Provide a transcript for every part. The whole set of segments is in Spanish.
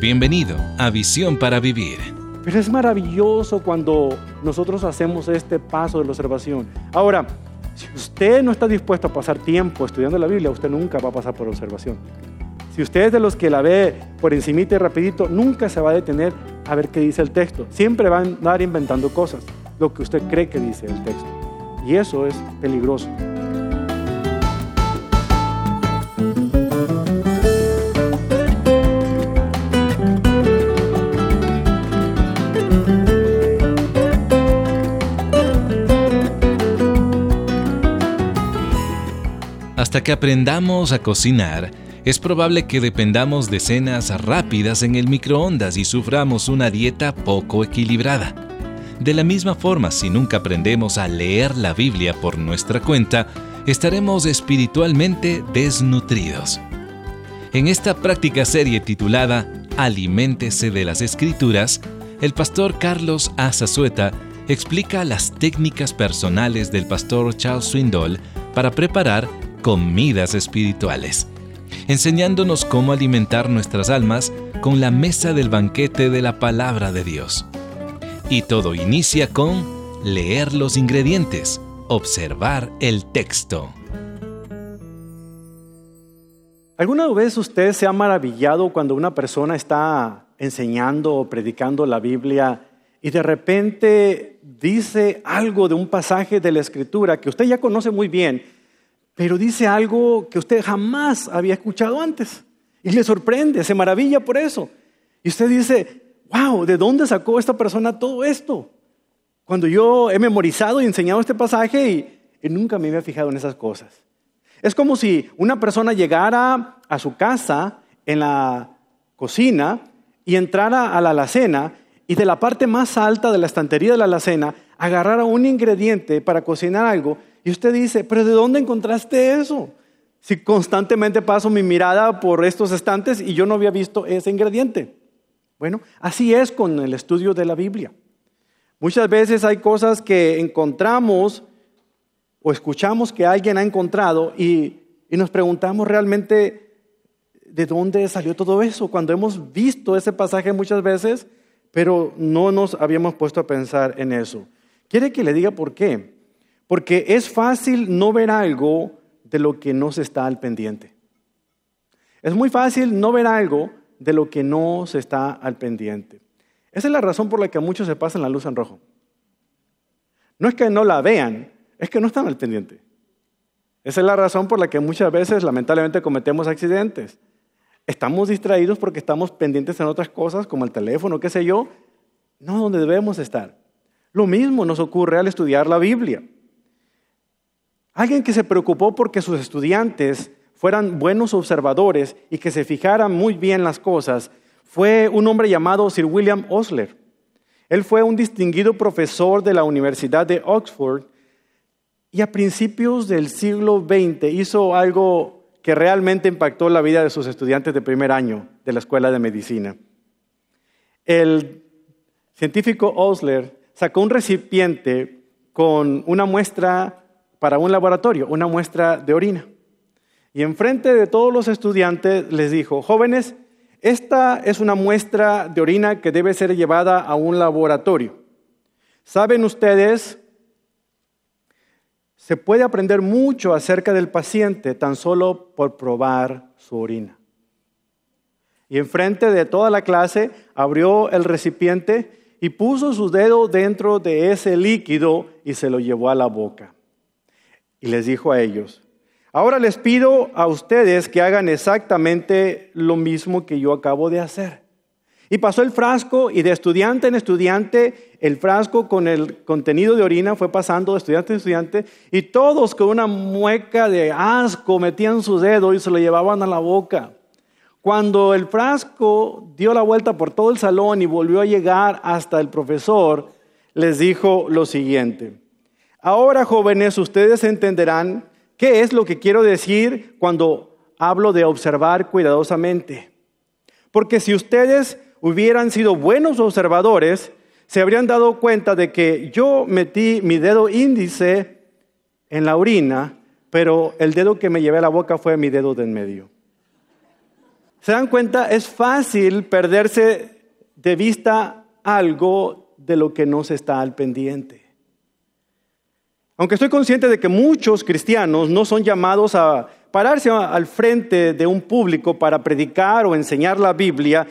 Bienvenido a Visión para Vivir. Pero es maravilloso cuando nosotros hacemos este paso de la observación. Ahora, si usted no está dispuesto a pasar tiempo estudiando la Biblia, usted nunca va a pasar por observación. Si usted es de los que la ve por encimita y rapidito, nunca se va a detener a ver qué dice el texto. Siempre va a andar inventando cosas, lo que usted cree que dice el texto. Y eso es peligroso. Hasta que aprendamos a cocinar, es probable que dependamos de cenas rápidas en el microondas y suframos una dieta poco equilibrada. De la misma forma, si nunca aprendemos a leer la Biblia por nuestra cuenta, estaremos espiritualmente desnutridos. En esta práctica serie titulada Aliméntese de las Escrituras, el pastor Carlos Azazueta explica las técnicas personales del pastor Charles Swindoll para preparar comidas espirituales, enseñándonos cómo alimentar nuestras almas con la mesa del banquete de la palabra de Dios. Y todo inicia con leer los ingredientes, observar el texto. ¿Alguna vez usted se ha maravillado cuando una persona está enseñando o predicando la Biblia y de repente dice algo de un pasaje de la Escritura que usted ya conoce muy bien pero dice algo que usted jamás había escuchado antes. Y le sorprende, se maravilla por eso. Y usted dice, wow, ¿de dónde sacó esta persona todo esto? Cuando yo he memorizado y enseñado este pasaje y, nunca me había fijado en esas cosas. Es como si una persona llegara a su casa en la cocina y entrara a la alacena y de la parte más alta de la estantería de la alacena agarrara un ingrediente para cocinar algo y usted dice, pero ¿de dónde encontraste eso? Si constantemente paso mi mirada por estos estantes y yo no había visto ese ingrediente. Bueno, así es con el estudio de la Biblia. Muchas veces hay cosas que encontramos o escuchamos que alguien ha encontrado y, y nos preguntamos realmente de dónde salió todo eso, cuando hemos visto ese pasaje muchas veces, pero no nos habíamos puesto a pensar en eso. ¿Quiere que le diga por qué? Porque es fácil no ver algo de lo que no se está al pendiente. Es muy fácil no ver algo de lo que no se está al pendiente. Esa es la razón por la que muchos se pasan la luz en rojo. No es que no la vean, es que no están al pendiente. Esa es la razón por la que muchas veces lamentablemente cometemos accidentes. Estamos distraídos porque estamos pendientes en otras cosas como el teléfono, qué sé yo, no donde debemos estar. Lo mismo nos ocurre al estudiar la Biblia. Alguien que se preocupó porque sus estudiantes fueran buenos observadores y que se fijaran muy bien las cosas fue un hombre llamado Sir William Osler. Él fue un distinguido profesor de la Universidad de Oxford y a principios del siglo XX hizo algo que realmente impactó la vida de sus estudiantes de primer año de la Escuela de Medicina. El científico Osler sacó un recipiente con una muestra para un laboratorio, una muestra de orina. Y enfrente de todos los estudiantes les dijo, jóvenes, esta es una muestra de orina que debe ser llevada a un laboratorio. ¿Saben ustedes? Se puede aprender mucho acerca del paciente tan solo por probar su orina. Y enfrente de toda la clase abrió el recipiente y puso su dedo dentro de ese líquido y se lo llevó a la boca y les dijo a ellos, ahora les pido a ustedes que hagan exactamente lo mismo que yo acabo de hacer. Y pasó el frasco y de estudiante en estudiante, el frasco con el contenido de orina fue pasando de estudiante en estudiante y todos con una mueca de asco metían su dedo y se lo llevaban a la boca. Cuando el frasco dio la vuelta por todo el salón y volvió a llegar hasta el profesor, les dijo lo siguiente, Ahora, jóvenes, ustedes entenderán qué es lo que quiero decir cuando hablo de observar cuidadosamente. Porque si ustedes hubieran sido buenos observadores, se habrían dado cuenta de que yo metí mi dedo índice en la orina, pero el dedo que me llevé a la boca fue mi dedo de en medio. ¿Se dan cuenta? Es fácil perderse de vista algo de lo que no se está al pendiente. Aunque estoy consciente de que muchos cristianos no son llamados a pararse al frente de un público para predicar o enseñar la Biblia,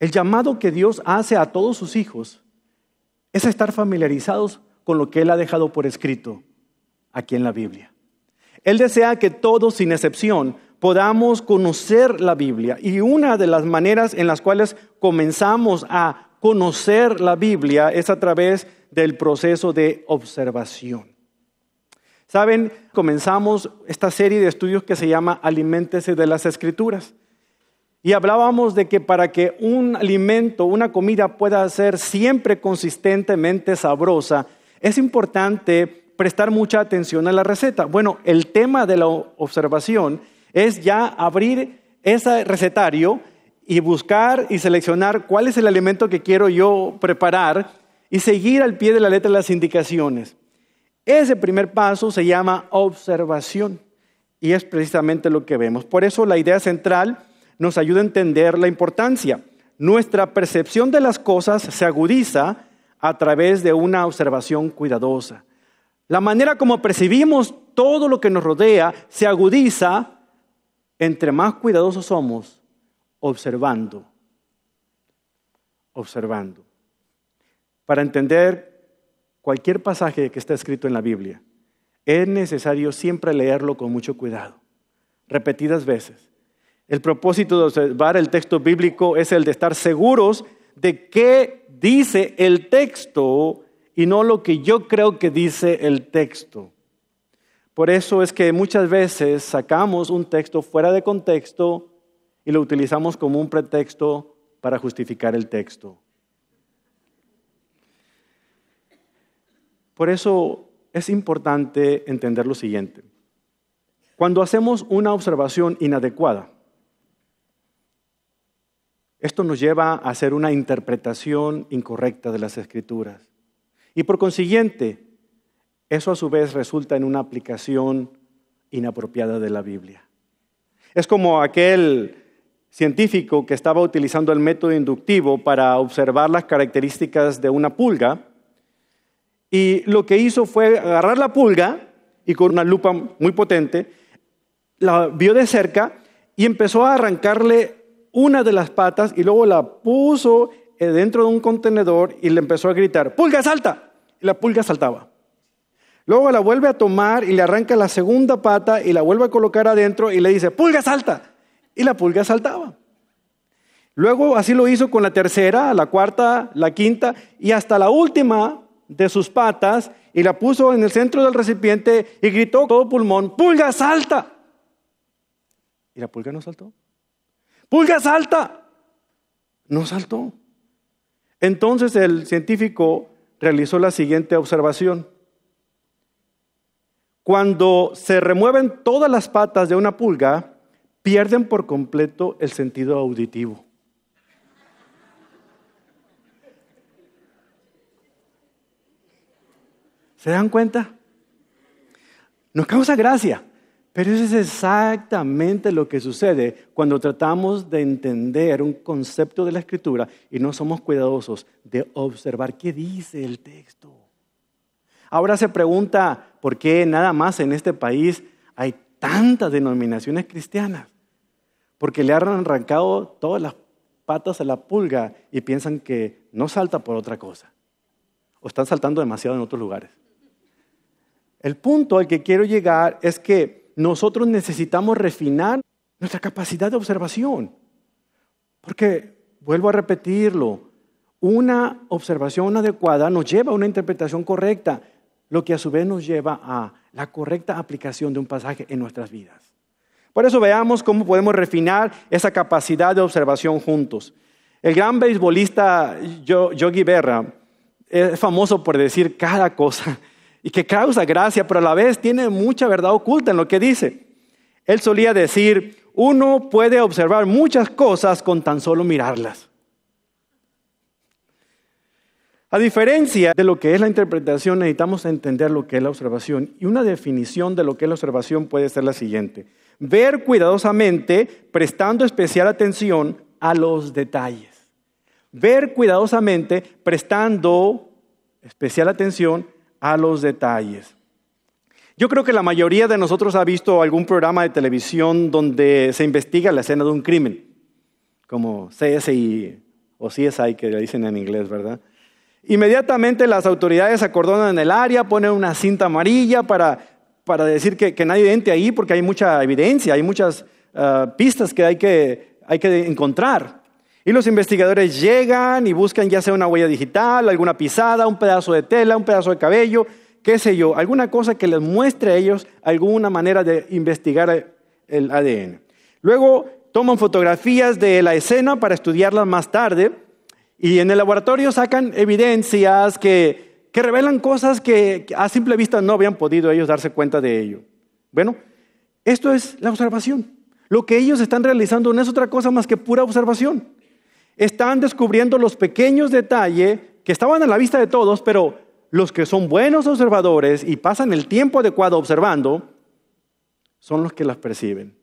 el llamado que Dios hace a todos sus hijos es estar familiarizados con lo que Él ha dejado por escrito aquí en la Biblia. Él desea que todos, sin excepción, podamos conocer la Biblia. Y una de las maneras en las cuales comenzamos a conocer la Biblia es a través del proceso de observación. Saben, comenzamos esta serie de estudios que se llama Aliméntese de las Escrituras. Y hablábamos de que para que un alimento, una comida pueda ser siempre consistentemente sabrosa, es importante prestar mucha atención a la receta. Bueno, el tema de la observación es ya abrir ese recetario y buscar y seleccionar cuál es el alimento que quiero yo preparar y seguir al pie de la letra las indicaciones. Ese primer paso se llama observación y es precisamente lo que vemos. Por eso la idea central nos ayuda a entender la importancia. Nuestra percepción de las cosas se agudiza a través de una observación cuidadosa. La manera como percibimos todo lo que nos rodea se agudiza entre más cuidadosos somos observando, observando. Para entender cualquier pasaje que está escrito en la Biblia, es necesario siempre leerlo con mucho cuidado, repetidas veces. El propósito de observar el texto bíblico es el de estar seguros de qué dice el texto y no lo que yo creo que dice el texto. Por eso es que muchas veces sacamos un texto fuera de contexto y lo utilizamos como un pretexto para justificar el texto. Por eso es importante entender lo siguiente. Cuando hacemos una observación inadecuada, esto nos lleva a hacer una interpretación incorrecta de las escrituras. Y por consiguiente, eso a su vez resulta en una aplicación inapropiada de la Biblia. Es como aquel científico que estaba utilizando el método inductivo para observar las características de una pulga y lo que hizo fue agarrar la pulga y con una lupa muy potente la vio de cerca y empezó a arrancarle una de las patas y luego la puso dentro de un contenedor y le empezó a gritar, pulga salta. Y la pulga saltaba. Luego la vuelve a tomar y le arranca la segunda pata y la vuelve a colocar adentro y le dice, pulga salta. Y la pulga saltaba. Luego así lo hizo con la tercera, la cuarta, la quinta y hasta la última de sus patas y la puso en el centro del recipiente y gritó todo pulmón, pulga salta. Y la pulga no saltó. Pulga salta. No saltó. Entonces el científico realizó la siguiente observación. Cuando se remueven todas las patas de una pulga, pierden por completo el sentido auditivo. ¿Se dan cuenta? Nos causa gracia, pero eso es exactamente lo que sucede cuando tratamos de entender un concepto de la escritura y no somos cuidadosos de observar qué dice el texto. Ahora se pregunta, ¿por qué nada más en este país hay tantas denominaciones cristianas? Porque le han arrancado todas las patas a la pulga y piensan que no salta por otra cosa. O están saltando demasiado en otros lugares. El punto al que quiero llegar es que nosotros necesitamos refinar nuestra capacidad de observación. Porque, vuelvo a repetirlo, una observación adecuada nos lleva a una interpretación correcta lo que a su vez nos lleva a la correcta aplicación de un pasaje en nuestras vidas. Por eso veamos cómo podemos refinar esa capacidad de observación juntos. El gran beisbolista Yogi Berra es famoso por decir cada cosa y que causa gracia, pero a la vez tiene mucha verdad oculta en lo que dice. Él solía decir, uno puede observar muchas cosas con tan solo mirarlas. A diferencia de lo que es la interpretación, necesitamos entender lo que es la observación. Y una definición de lo que es la observación puede ser la siguiente. Ver cuidadosamente, prestando especial atención a los detalles. Ver cuidadosamente, prestando especial atención a los detalles. Yo creo que la mayoría de nosotros ha visto algún programa de televisión donde se investiga la escena de un crimen, como CSI o CSI que le dicen en inglés, ¿verdad? Inmediatamente las autoridades acordonan el área, ponen una cinta amarilla para, para decir que, que, nadie entre ahí porque hay mucha evidencia, hay muchas uh, pistas que hay, que hay que encontrar. Y los investigadores llegan y buscan ya sea una huella digital, alguna pisada, un pedazo de tela, un pedazo de cabello, qué sé yo, alguna cosa que les muestre a ellos alguna manera de investigar el ADN. Luego toman fotografías de la escena para estudiarlas más tarde y en el laboratorio sacan evidencias que, que revelan cosas que a simple vista no habían podido ellos darse cuenta de ello. Bueno, esto es la observación. Lo que ellos están realizando no es otra cosa más que pura observación. Están descubriendo los pequeños detalles que estaban a la vista de todos, pero los que son buenos observadores y pasan el tiempo adecuado observando, son los que las perciben.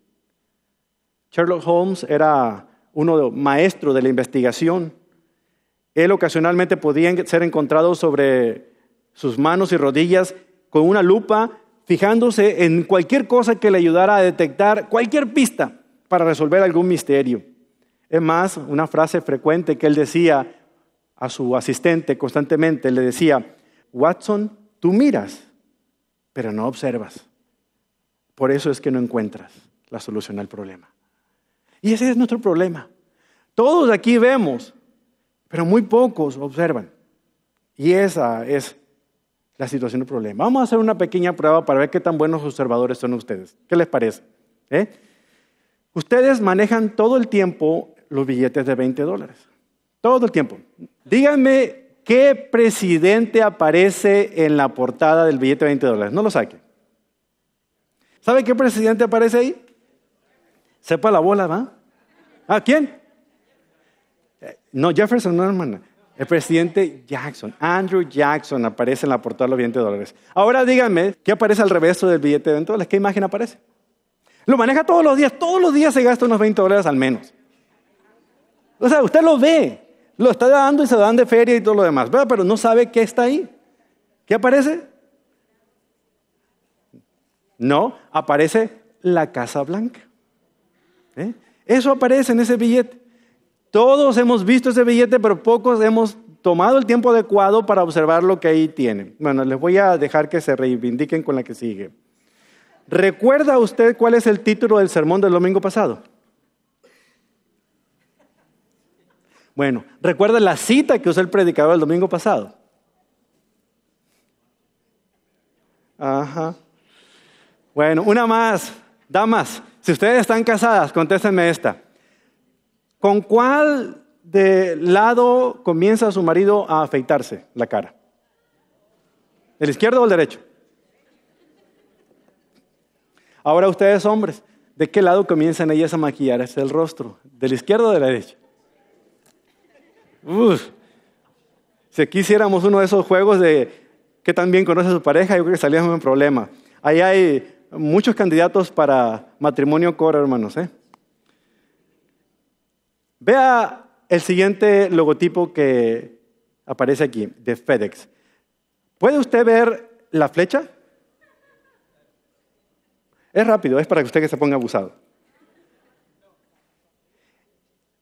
Sherlock Holmes era uno maestro de la investigación. Él ocasionalmente podía ser encontrado sobre sus manos y rodillas con una lupa, fijándose en cualquier cosa que le ayudara a detectar cualquier pista para resolver algún misterio. Es más, una frase frecuente que él decía a su asistente constantemente, le decía, Watson, tú miras, pero no observas. Por eso es que no encuentras la solución al problema. Y ese es nuestro problema. Todos aquí vemos, pero muy pocos observan. Y esa es la situación del problema. Vamos a hacer una pequeña prueba para ver qué tan buenos observadores son ustedes. ¿Qué les parece? ¿Eh? Ustedes manejan todo el tiempo los billetes de 20 dólares. Todo el tiempo. Díganme ¿Qué presidente aparece en la portada del billete de 20 dólares? No lo saque. ¿Sabe qué presidente aparece ahí? Sepa la bola, ¿va? ¿A quién? Eh, no, Jefferson, no, hermana. El presidente Jackson, Andrew Jackson, aparece en la portada de los 20 dólares. Ahora díganme, ¿qué aparece al revés del billete de 20 dólares? ¿Qué imagen aparece? Lo maneja todos los días, todos los días se gasta unos 20 dólares al menos. O sea, usted lo ve. Lo está dando y se dan de feria y todo lo demás, ¿verdad? Pero no sabe qué está ahí. ¿Qué aparece? No, aparece la Casa Blanca. ¿Eh? Eso aparece en ese billete. Todos hemos visto ese billete, pero pocos hemos tomado el tiempo adecuado para observar lo que ahí tiene. Bueno, les voy a dejar que se reivindiquen con la que sigue. ¿Recuerda usted cuál es el título del sermón del domingo pasado? Bueno, recuerda la cita que usó el predicador el domingo pasado. Ajá. Bueno, una más. Damas, si ustedes están casadas, contéstenme esta. ¿Con cuál de lado comienza su marido a afeitarse la cara? ¿El izquierdo o el derecho? Ahora ustedes hombres, ¿de qué lado comienzan ellas a maquillarse el rostro? ¿Del izquierdo o del derecho? Si quisiéramos uno de esos juegos de que también conoce a su pareja, yo creo que salíamos en problema. Ahí hay muchos candidatos para matrimonio core, hermanos. ¿eh? Vea el siguiente logotipo que aparece aquí, de FedEx. ¿Puede usted ver la flecha? Es rápido, es para que usted se ponga abusado.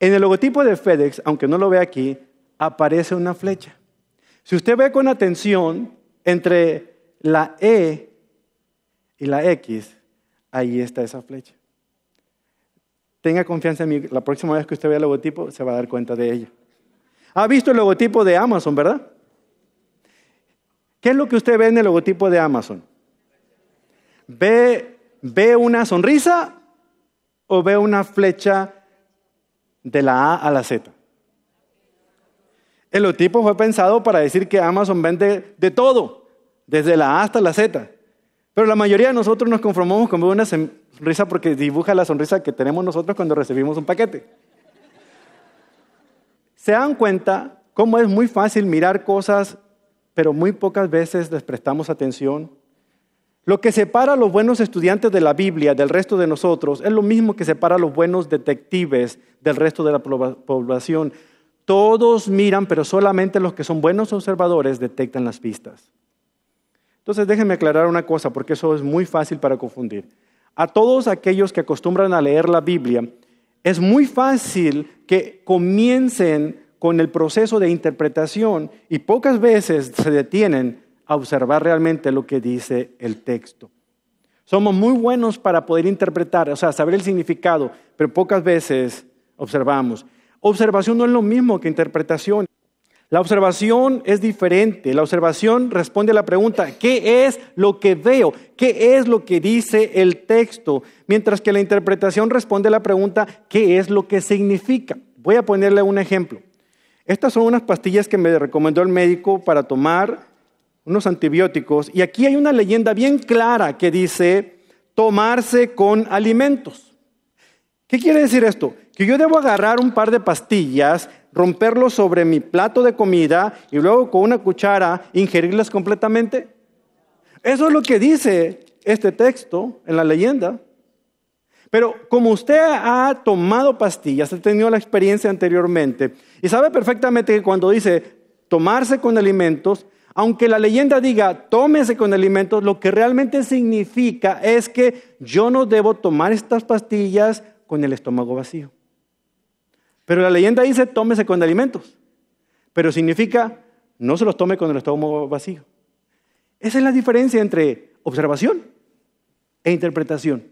En el logotipo de FedEx, aunque no lo ve aquí, aparece una flecha. Si usted ve con atención entre la E y la X, ahí está esa flecha. Tenga confianza en mí, la próxima vez que usted vea el logotipo se va a dar cuenta de ella. ¿Ha visto el logotipo de Amazon, verdad? ¿Qué es lo que usted ve en el logotipo de Amazon? ¿Ve, ve una sonrisa o ve una flecha de la A a la Z. El logotipo fue pensado para decir que Amazon vende de todo, desde la A hasta la Z. Pero la mayoría de nosotros nos conformamos con una sonrisa porque dibuja la sonrisa que tenemos nosotros cuando recibimos un paquete. ¿Se dan cuenta cómo es muy fácil mirar cosas, pero muy pocas veces les prestamos atención? Lo que separa a los buenos estudiantes de la Biblia del resto de nosotros es lo mismo que separa a los buenos detectives del resto de la población. Todos miran, pero solamente los que son buenos observadores detectan las pistas. Entonces déjenme aclarar una cosa, porque eso es muy fácil para confundir. A todos aquellos que acostumbran a leer la Biblia, es muy fácil que comiencen con el proceso de interpretación y pocas veces se detienen observar realmente lo que dice el texto. Somos muy buenos para poder interpretar, o sea, saber el significado, pero pocas veces observamos. Observación no es lo mismo que interpretación. La observación es diferente. La observación responde a la pregunta, ¿qué es lo que veo? ¿Qué es lo que dice el texto? Mientras que la interpretación responde a la pregunta, ¿qué es lo que significa? Voy a ponerle un ejemplo. Estas son unas pastillas que me recomendó el médico para tomar unos antibióticos. Y aquí hay una leyenda bien clara que dice tomarse con alimentos. ¿Qué quiere decir esto? Que yo debo agarrar un par de pastillas, romperlo sobre mi plato de comida y luego con una cuchara ingerirlas completamente? Eso es lo que dice este texto en la leyenda. Pero como usted ha tomado pastillas, ha tenido la experiencia anteriormente y sabe perfectamente que cuando dice tomarse con alimentos, aunque la leyenda diga tómese con alimentos, lo que realmente significa es que yo no debo tomar estas pastillas con el estómago vacío. Pero la leyenda dice tómese con alimentos. Pero significa no se los tome con el estómago vacío. Esa es la diferencia entre observación e interpretación.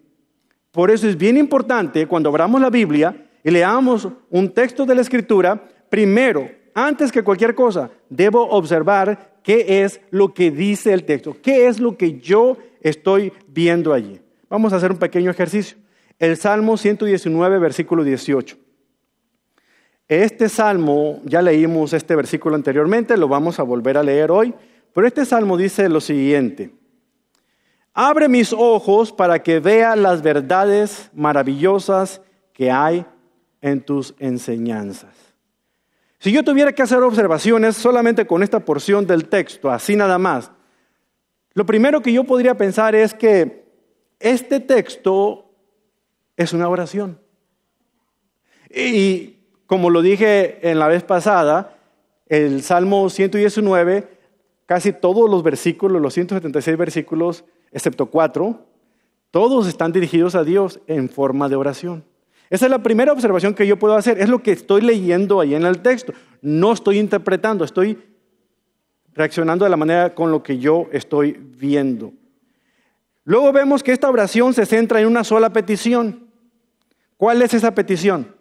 Por eso es bien importante cuando abramos la Biblia y leamos un texto de la Escritura, primero, antes que cualquier cosa, debo observar qué es lo que dice el texto, qué es lo que yo estoy viendo allí. Vamos a hacer un pequeño ejercicio. El Salmo 119, versículo 18. Este salmo, ya leímos este versículo anteriormente, lo vamos a volver a leer hoy, pero este salmo dice lo siguiente. Abre mis ojos para que vea las verdades maravillosas que hay en tus enseñanzas. Si yo tuviera que hacer observaciones solamente con esta porción del texto, así nada más, lo primero que yo podría pensar es que este texto es una oración. Y como lo dije en la vez pasada, el Salmo 119, casi todos los versículos, los 176 versículos, excepto cuatro, todos están dirigidos a Dios en forma de oración. Esa es la primera observación que yo puedo hacer. Es lo que estoy leyendo ahí en el texto. No estoy interpretando, estoy reaccionando de la manera con lo que yo estoy viendo. Luego vemos que esta oración se centra en una sola petición. ¿Cuál es esa petición?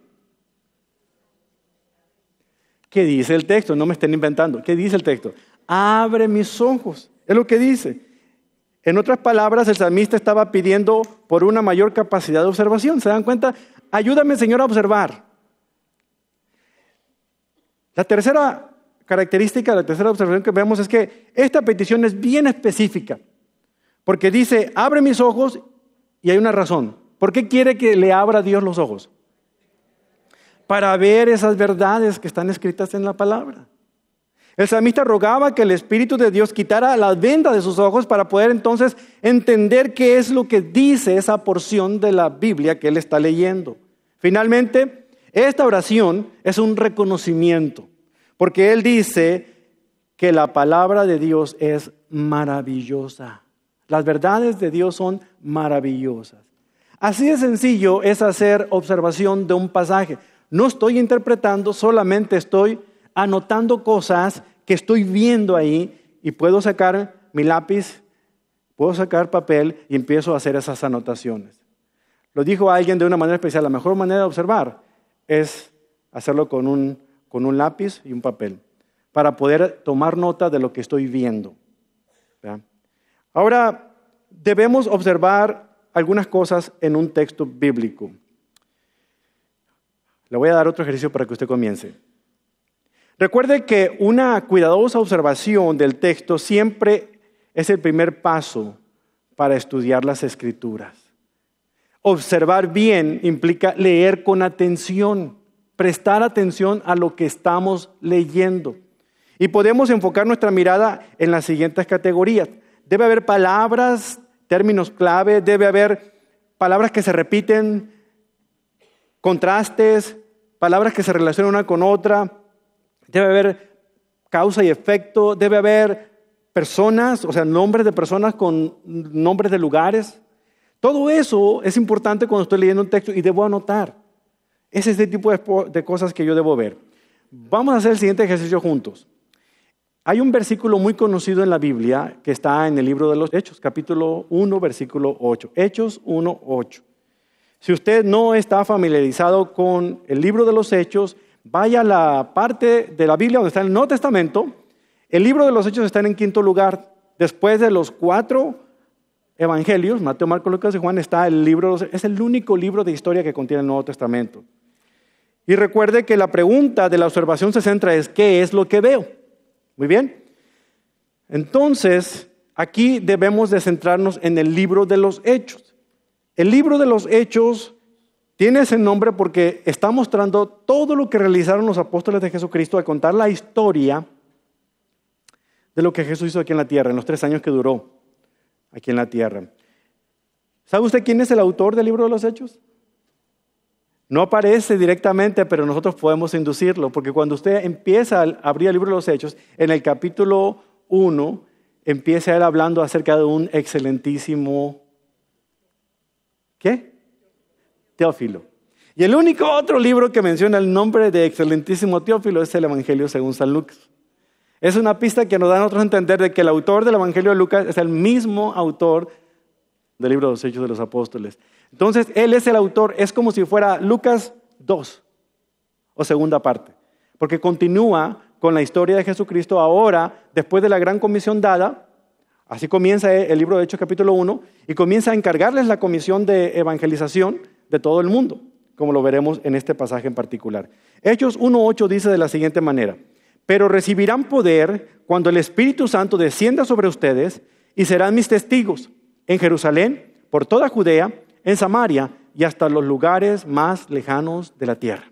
¿Qué dice el texto? No me estén inventando. ¿Qué dice el texto? Abre mis ojos. Es lo que dice. En otras palabras, el salmista estaba pidiendo por una mayor capacidad de observación. ¿Se dan cuenta? Ayúdame, Señor, a observar. La tercera característica, la tercera observación que vemos es que esta petición es bien específica. Porque dice, abre mis ojos y hay una razón. ¿Por qué quiere que le abra Dios los ojos? para ver esas verdades que están escritas en la palabra. El salmista rogaba que el Espíritu de Dios quitara la venda de sus ojos para poder entonces entender qué es lo que dice esa porción de la Biblia que él está leyendo. Finalmente, esta oración es un reconocimiento, porque él dice que la palabra de Dios es maravillosa. Las verdades de Dios son maravillosas. Así de sencillo es hacer observación de un pasaje. No estoy interpretando, solamente estoy anotando cosas que estoy viendo ahí y puedo sacar mi lápiz, puedo sacar papel y empiezo a hacer esas anotaciones. Lo dijo alguien de una manera especial, la mejor manera de observar es hacerlo con un, con un lápiz y un papel, para poder tomar nota de lo que estoy viendo. Ahora, debemos observar algunas cosas en un texto bíblico. Le voy a dar otro ejercicio para que usted comience. Recuerde que una cuidadosa observación del texto siempre es el primer paso para estudiar las escrituras. Observar bien implica leer con atención, prestar atención a lo que estamos leyendo. Y podemos enfocar nuestra mirada en las siguientes categorías. Debe haber palabras términos clave, debe haber palabras que se repiten, contrastes, palabras que se relacionan una con otra, debe haber causa y efecto, debe haber personas, o sea, nombres de personas con nombres de lugares. Todo eso es importante cuando estoy leyendo un texto y debo anotar. Es el tipo de, cosas que yo debo ver. Vamos a hacer el siguiente ejercicio juntos. Hay un versículo muy conocido en la Biblia que está en el libro de los Hechos, capítulo 1, versículo 8. Hechos 1, 8. Si usted no está familiarizado con el libro de los Hechos, vaya a la parte de la Biblia donde está el Nuevo Testamento. El libro de los Hechos está en quinto lugar. Después de los cuatro evangelios, Mateo, Marcos, Lucas y Juan, está el libro, es el único libro de historia que contiene el Nuevo Testamento. Y recuerde que la pregunta de la observación se centra es, ¿qué es lo que veo? Muy bien. Entonces, aquí debemos de centrarnos en el libro de los hechos. El libro de los hechos tiene ese nombre porque está mostrando todo lo que realizaron los apóstoles de Jesucristo al contar la historia de lo que Jesús hizo aquí en la tierra, en los tres años que duró aquí en la tierra. ¿Sabe usted quién es el autor del libro de los hechos? No aparece directamente, pero nosotros podemos inducirlo, porque cuando usted empieza a abrir el libro de los Hechos, en el capítulo 1, empieza él hablando acerca de un excelentísimo, ¿qué? Teófilo. Y el único otro libro que menciona el nombre de excelentísimo Teófilo es el Evangelio según San Lucas. Es una pista que nos da a nosotros a entender de que el autor del Evangelio de Lucas es el mismo autor del libro de los Hechos de los Apóstoles. Entonces, él es el autor, es como si fuera Lucas 2 o segunda parte, porque continúa con la historia de Jesucristo ahora, después de la gran comisión dada, así comienza el libro de Hechos capítulo 1, y comienza a encargarles la comisión de evangelización de todo el mundo, como lo veremos en este pasaje en particular. Hechos 1.8 dice de la siguiente manera, pero recibirán poder cuando el Espíritu Santo descienda sobre ustedes y serán mis testigos en Jerusalén, por toda Judea, en Samaria y hasta los lugares más lejanos de la tierra.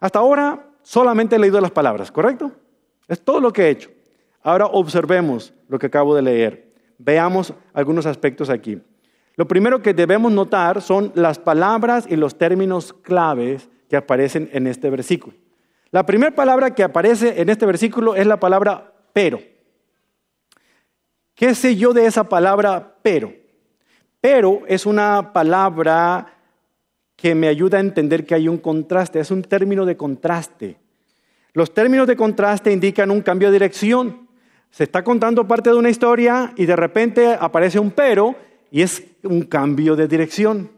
Hasta ahora solamente he leído las palabras, ¿correcto? Es todo lo que he hecho. Ahora observemos lo que acabo de leer. Veamos algunos aspectos aquí. Lo primero que debemos notar son las palabras y los términos claves que aparecen en este versículo. La primera palabra que aparece en este versículo es la palabra pero. ¿Qué sé yo de esa palabra pero? Pero es una palabra que me ayuda a entender que hay un contraste, es un término de contraste. Los términos de contraste indican un cambio de dirección. Se está contando parte de una historia y de repente aparece un pero y es un cambio de dirección.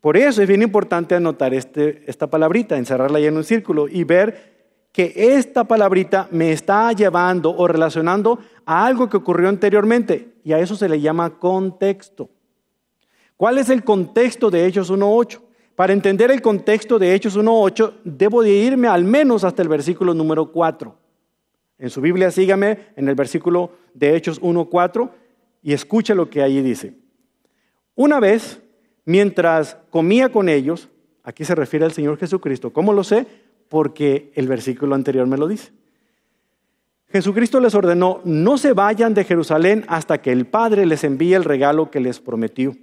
Por eso es bien importante anotar este, esta palabrita, encerrarla ahí en un círculo y ver que esta palabrita me está llevando o relacionando a algo que ocurrió anteriormente y a eso se le llama contexto. ¿Cuál es el contexto de Hechos 1.8? Para entender el contexto de Hechos 1.8, debo de irme al menos hasta el versículo número 4. En su Biblia sígame en el versículo de Hechos 1.4 y escuche lo que allí dice. Una vez, mientras comía con ellos, aquí se refiere al Señor Jesucristo, ¿cómo lo sé? Porque el versículo anterior me lo dice. Jesucristo les ordenó, no se vayan de Jerusalén hasta que el Padre les envíe el regalo que les prometió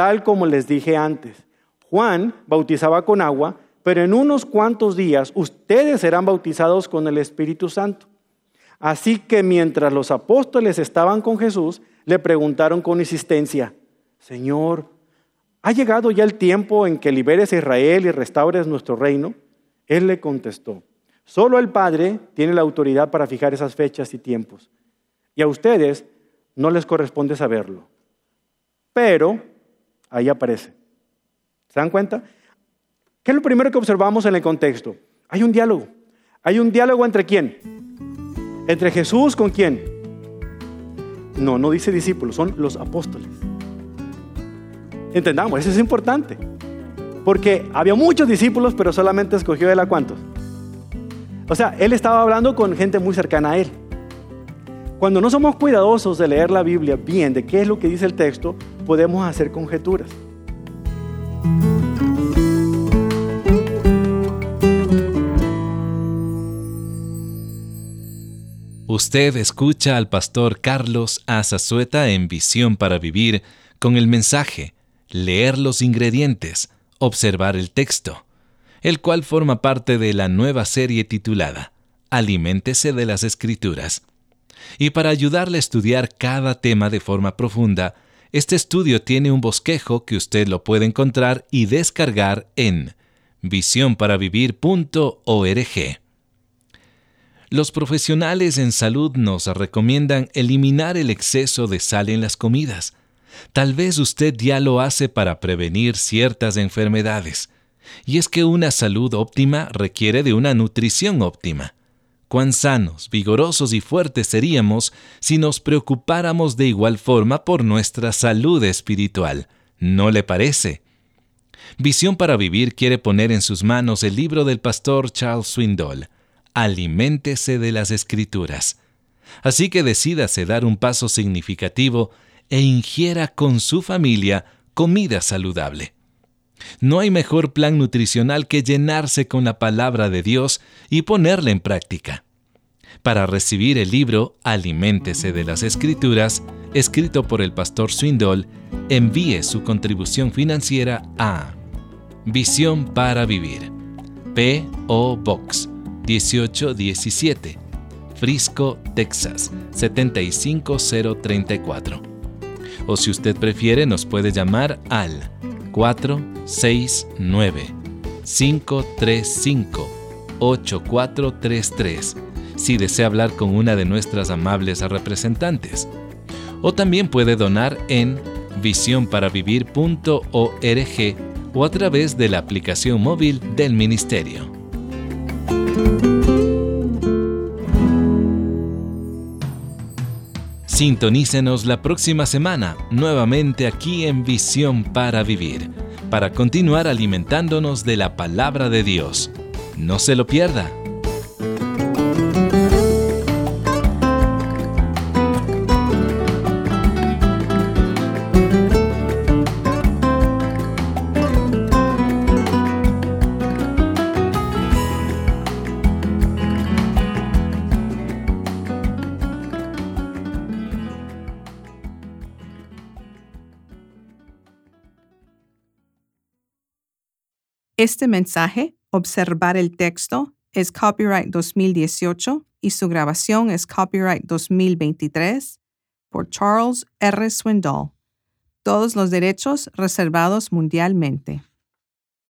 tal como les dije antes. Juan bautizaba con agua, pero en unos cuantos días ustedes serán bautizados con el Espíritu Santo. Así que mientras los apóstoles estaban con Jesús, le preguntaron con insistencia, Señor, ¿ha llegado ya el tiempo en que liberes a Israel y restaures nuestro reino? Él le contestó, solo el Padre tiene la autoridad para fijar esas fechas y tiempos, y a ustedes no les corresponde saberlo. Pero Ahí aparece. ¿Se dan cuenta? ¿Qué es lo primero que observamos en el contexto? Hay un diálogo. Hay un diálogo entre quién? ¿Entre Jesús con quién? No, no dice discípulos, son los apóstoles. Entendamos, eso es importante. Porque había muchos discípulos, pero solamente escogió él a cuántos. O sea, él estaba hablando con gente muy cercana a él. Cuando no somos cuidadosos de leer la Biblia bien, de qué es lo que dice el texto, podemos hacer conjeturas. Usted escucha al pastor Carlos Azazueta en Visión para Vivir con el mensaje Leer los ingredientes, observar el texto, el cual forma parte de la nueva serie titulada Aliméntese de las Escrituras. Y para ayudarle a estudiar cada tema de forma profunda, este estudio tiene un bosquejo que usted lo puede encontrar y descargar en visiónparavivir.org. Los profesionales en salud nos recomiendan eliminar el exceso de sal en las comidas. Tal vez usted ya lo hace para prevenir ciertas enfermedades. Y es que una salud óptima requiere de una nutrición óptima. Cuán sanos, vigorosos y fuertes seríamos si nos preocupáramos de igual forma por nuestra salud espiritual. ¿No le parece? Visión para Vivir quiere poner en sus manos el libro del pastor Charles Swindoll aliméntese de las escrituras. Así que decídase dar un paso significativo e ingiera con su familia comida saludable. No hay mejor plan nutricional que llenarse con la palabra de Dios y ponerla en práctica. Para recibir el libro Aliméntese de las Escrituras, escrito por el pastor Swindoll, envíe su contribución financiera a Visión para Vivir, P.O. Box 1817, Frisco, Texas 75034. O si usted prefiere, nos puede llamar al 469 535 8433 si desea hablar con una de nuestras amables representantes. O también puede donar en visionparavivir.org o a través de la aplicación móvil del Ministerio. Sintonícenos la próxima semana, nuevamente aquí en Visión para Vivir, para continuar alimentándonos de la palabra de Dios. No se lo pierda. Este mensaje, observar el texto, es copyright 2018 y su grabación es copyright 2023 por Charles R. Swindoll. Todos los derechos reservados mundialmente.